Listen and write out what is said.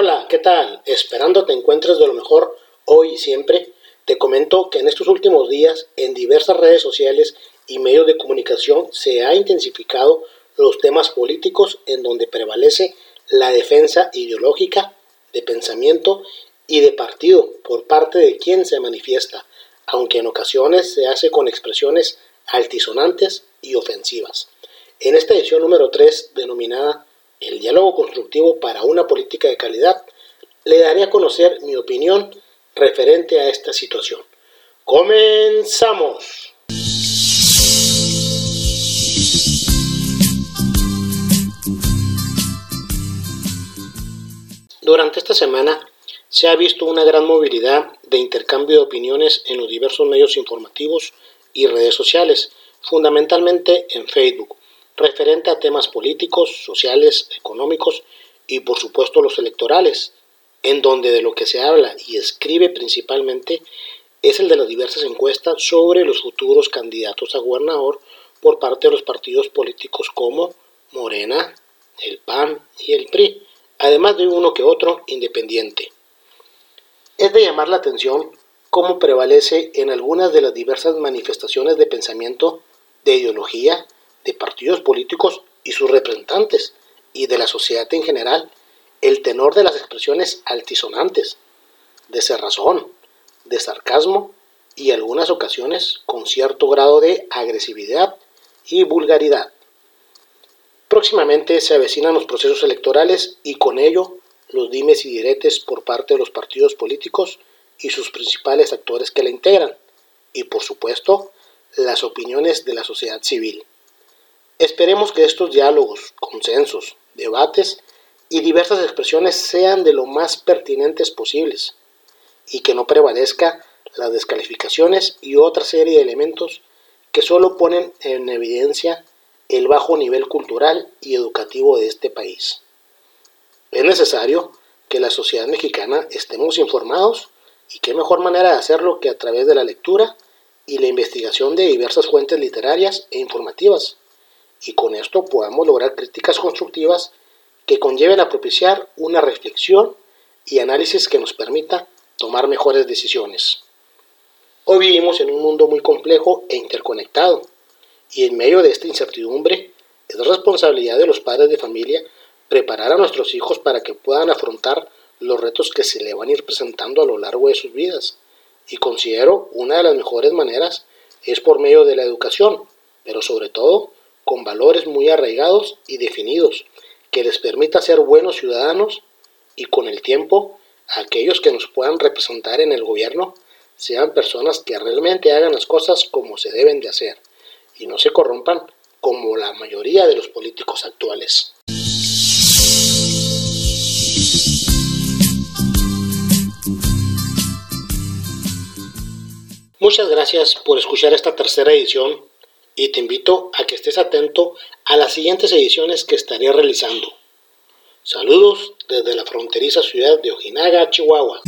Hola, ¿qué tal? Esperando te encuentres de lo mejor hoy y siempre. Te comento que en estos últimos días en diversas redes sociales y medios de comunicación se ha intensificado los temas políticos en donde prevalece la defensa ideológica, de pensamiento y de partido por parte de quien se manifiesta, aunque en ocasiones se hace con expresiones altisonantes y ofensivas. En esta edición número 3, denominada El diálogo constructivo para una política de calidad, le daré a conocer mi opinión referente a esta situación. ¡Comenzamos! Durante esta semana se ha visto una gran movilidad de intercambio de opiniones en los diversos medios informativos y redes sociales, fundamentalmente en Facebook, referente a temas políticos, sociales, económicos y por supuesto los electorales, en donde de lo que se habla y escribe principalmente es el de las diversas encuestas sobre los futuros candidatos a gobernador por parte de los partidos políticos como Morena, el PAN y el PRI, además de uno que otro independiente. Es de llamar la atención cómo prevalece en algunas de las diversas manifestaciones de pensamiento, de ideología, de partidos políticos y sus representantes, y de la sociedad en general, el tenor de las expresiones altisonantes, de cerrazón, de sarcasmo y algunas ocasiones con cierto grado de agresividad y vulgaridad. Próximamente se avecinan los procesos electorales y con ello los dimes y diretes por parte de los partidos políticos y sus principales actores que la integran, y por supuesto las opiniones de la sociedad civil. Esperemos que estos diálogos, consensos, debates y diversas expresiones sean de lo más pertinentes posibles y que no prevalezca las descalificaciones y otra serie de elementos que solo ponen en evidencia el bajo nivel cultural y educativo de este país. Es necesario que la sociedad mexicana estemos informados y qué mejor manera de hacerlo que a través de la lectura y la investigación de diversas fuentes literarias e informativas, y con esto podamos lograr críticas constructivas que conlleven a propiciar una reflexión y análisis que nos permita tomar mejores decisiones. Hoy vivimos en un mundo muy complejo e interconectado, y en medio de esta incertidumbre es responsabilidad de los padres de familia preparar a nuestros hijos para que puedan afrontar los retos que se le van a ir presentando a lo largo de sus vidas. Y considero una de las mejores maneras es por medio de la educación, pero sobre todo con valores muy arraigados y definidos, que les permita ser buenos ciudadanos y con el tiempo aquellos que nos puedan representar en el gobierno sean personas que realmente hagan las cosas como se deben de hacer y no se corrompan como la mayoría de los políticos actuales. Muchas gracias por escuchar esta tercera edición y te invito a que estés atento a las siguientes ediciones que estaré realizando. Saludos desde la fronteriza ciudad de Ojinaga, Chihuahua.